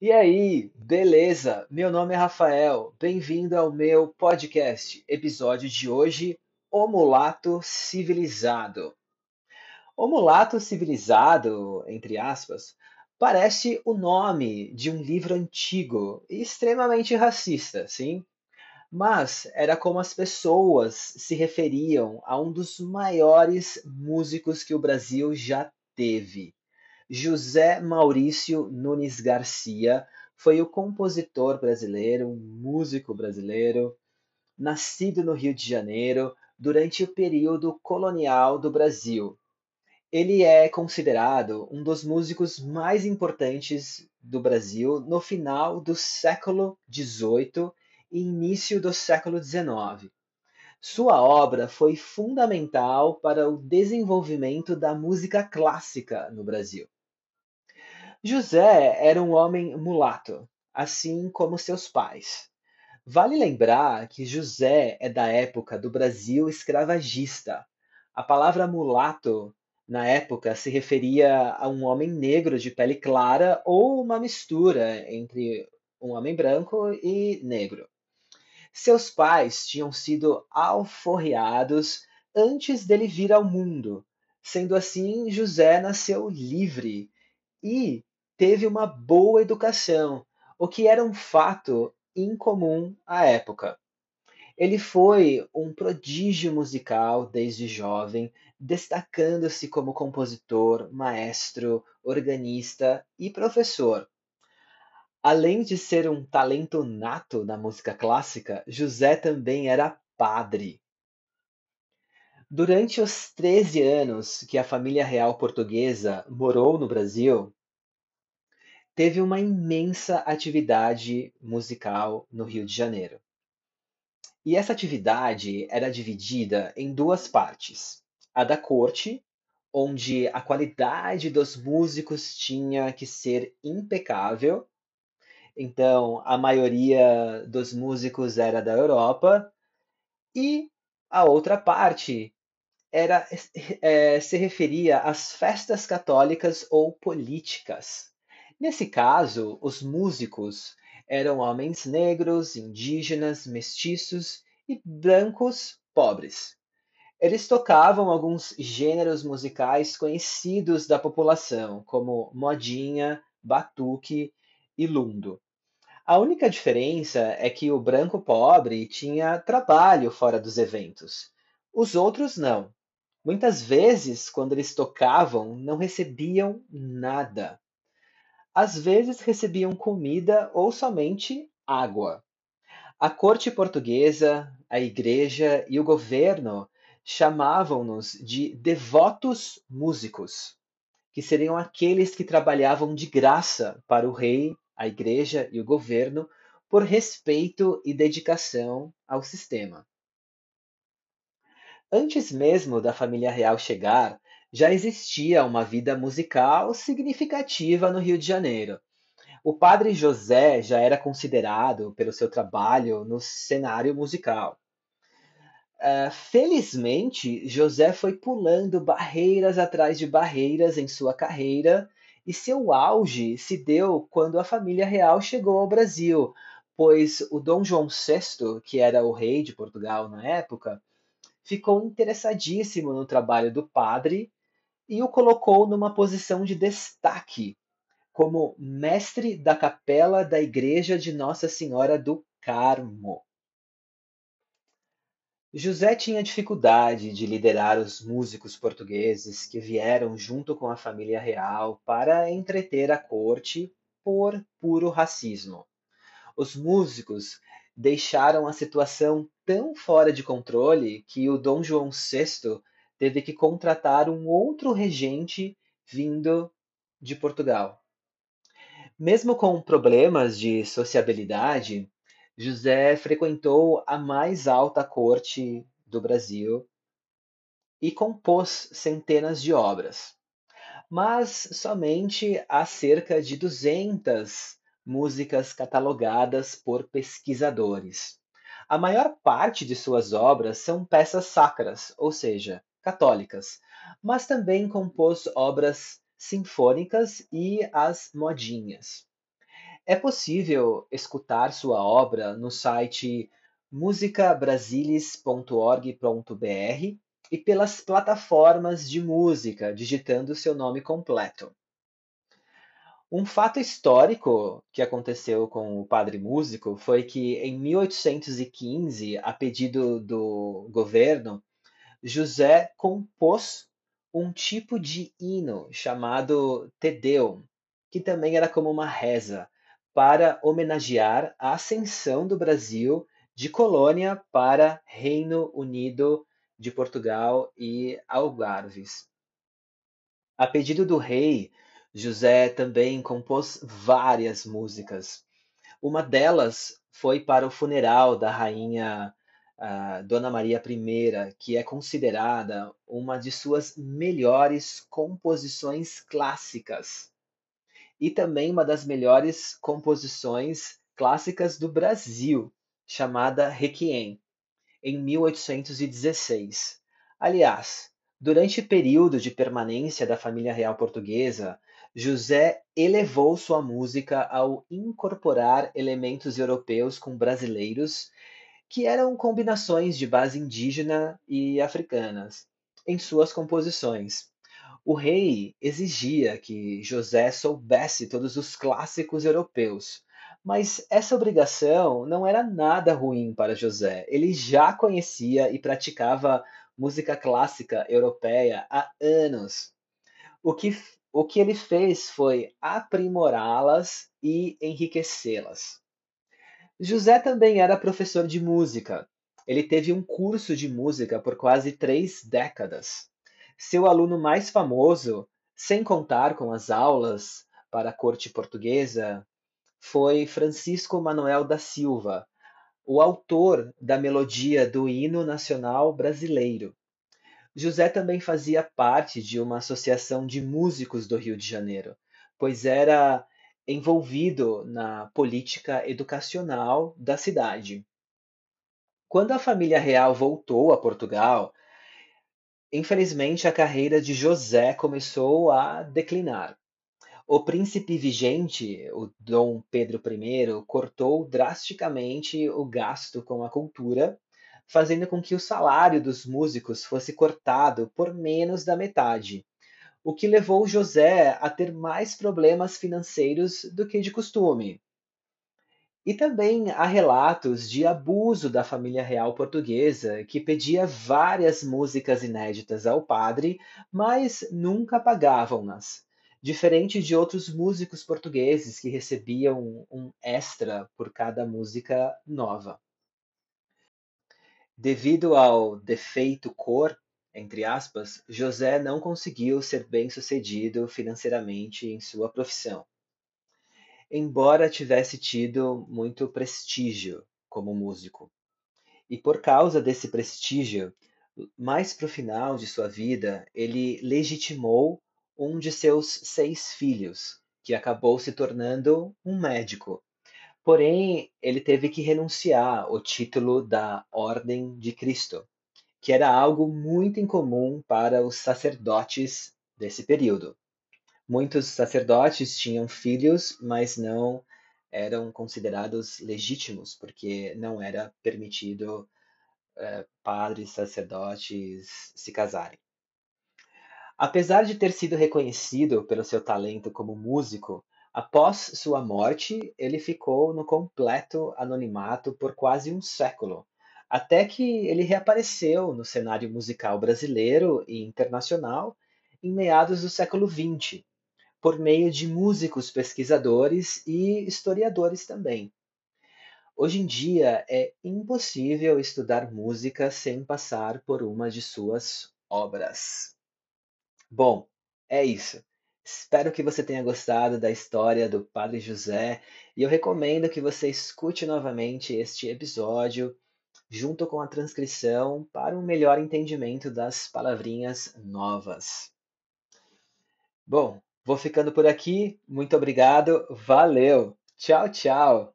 E aí, beleza? Meu nome é Rafael, bem-vindo ao meu podcast. Episódio de hoje: O Mulato Civilizado. O Mulato Civilizado, entre aspas, parece o nome de um livro antigo e extremamente racista, sim? Mas era como as pessoas se referiam a um dos maiores músicos que o Brasil já teve. José Maurício Nunes Garcia foi o compositor brasileiro, um músico brasileiro, nascido no Rio de Janeiro durante o período colonial do Brasil. Ele é considerado um dos músicos mais importantes do Brasil no final do século XVIII e início do século XIX. Sua obra foi fundamental para o desenvolvimento da música clássica no Brasil. José era um homem mulato, assim como seus pais. Vale lembrar que José é da época do Brasil escravagista. A palavra mulato, na época, se referia a um homem negro de pele clara ou uma mistura entre um homem branco e negro. Seus pais tinham sido alforreados antes dele vir ao mundo. Sendo assim, José nasceu livre e teve uma boa educação, o que era um fato incomum à época. Ele foi um prodígio musical desde jovem, destacando-se como compositor, maestro, organista e professor. Além de ser um talento nato na música clássica, José também era padre. Durante os 13 anos que a família real portuguesa morou no Brasil, teve uma imensa atividade musical no Rio de Janeiro. E essa atividade era dividida em duas partes: a da corte, onde a qualidade dos músicos tinha que ser impecável. Então, a maioria dos músicos era da Europa, e a outra parte era é, se referia às festas católicas ou políticas. Nesse caso, os músicos eram homens negros, indígenas, mestiços e brancos pobres. Eles tocavam alguns gêneros musicais conhecidos da população, como modinha, batuque e lundo. A única diferença é que o branco pobre tinha trabalho fora dos eventos. Os outros não. Muitas vezes, quando eles tocavam, não recebiam nada às vezes recebiam comida ou somente água. A corte portuguesa, a igreja e o governo chamavam-nos de devotos músicos, que seriam aqueles que trabalhavam de graça para o rei, a igreja e o governo por respeito e dedicação ao sistema. Antes mesmo da família real chegar, já existia uma vida musical significativa no Rio de Janeiro. O padre José já era considerado pelo seu trabalho no cenário musical. Uh, felizmente, José foi pulando barreiras atrás de barreiras em sua carreira e seu auge se deu quando a família real chegou ao Brasil, pois o Dom João VI, que era o rei de Portugal na época, ficou interessadíssimo no trabalho do padre e o colocou numa posição de destaque como mestre da capela da Igreja de Nossa Senhora do Carmo. José tinha dificuldade de liderar os músicos portugueses que vieram junto com a família real para entreter a corte por puro racismo. Os músicos deixaram a situação tão fora de controle que o Dom João VI teve que contratar um outro regente vindo de Portugal. Mesmo com problemas de sociabilidade, José frequentou a mais alta corte do Brasil e compôs centenas de obras. Mas somente há cerca de 200 músicas catalogadas por pesquisadores. A maior parte de suas obras são peças sacras, ou seja, católicas, mas também compôs obras sinfônicas e as modinhas. É possível escutar sua obra no site musicabrasilis.org.br e pelas plataformas de música, digitando seu nome completo. Um fato histórico que aconteceu com o padre músico foi que em 1815, a pedido do governo, José compôs um tipo de hino chamado Te Deum, que também era como uma reza, para homenagear a ascensão do Brasil de colônia para Reino Unido de Portugal e Algarves. A pedido do rei, José também compôs várias músicas. Uma delas foi para o funeral da rainha Dona Maria I, que é considerada uma de suas melhores composições clássicas e também uma das melhores composições clássicas do Brasil, chamada Requiem, em 1816. Aliás, durante o período de permanência da família real portuguesa, José elevou sua música ao incorporar elementos europeus com brasileiros, que eram combinações de base indígena e africanas, em suas composições. O rei exigia que José soubesse todos os clássicos europeus, mas essa obrigação não era nada ruim para José. Ele já conhecia e praticava música clássica europeia há anos. O que, o que ele fez foi aprimorá-las e enriquecê-las. José também era professor de música. Ele teve um curso de música por quase três décadas. Seu aluno mais famoso, sem contar com as aulas para a corte portuguesa, foi Francisco Manuel da Silva, o autor da melodia do hino nacional brasileiro. José também fazia parte de uma associação de músicos do Rio de Janeiro, pois era envolvido na política educacional da cidade. Quando a família real voltou a Portugal, Infelizmente, a carreira de José começou a declinar. O príncipe vigente, o Dom Pedro I, cortou drasticamente o gasto com a cultura, fazendo com que o salário dos músicos fosse cortado por menos da metade, o que levou José a ter mais problemas financeiros do que de costume. E também há relatos de abuso da família real portuguesa, que pedia várias músicas inéditas ao padre, mas nunca pagavam-nas. Diferente de outros músicos portugueses que recebiam um extra por cada música nova. Devido ao defeito cor, entre aspas, José não conseguiu ser bem sucedido financeiramente em sua profissão embora tivesse tido muito prestígio como músico. E por causa desse prestígio, mais para o final de sua vida, ele legitimou um de seus seis filhos, que acabou se tornando um médico. Porém, ele teve que renunciar ao título da Ordem de Cristo, que era algo muito incomum para os sacerdotes desse período. Muitos sacerdotes tinham filhos, mas não eram considerados legítimos, porque não era permitido é, padres, sacerdotes se casarem. Apesar de ter sido reconhecido pelo seu talento como músico, após sua morte, ele ficou no completo anonimato por quase um século, até que ele reapareceu no cenário musical brasileiro e internacional em meados do século XX, por meio de músicos pesquisadores e historiadores também. Hoje em dia é impossível estudar música sem passar por uma de suas obras. Bom, é isso. Espero que você tenha gostado da história do Padre José e eu recomendo que você escute novamente este episódio junto com a transcrição para um melhor entendimento das palavrinhas novas. Bom, Vou ficando por aqui. Muito obrigado. Valeu. Tchau, tchau.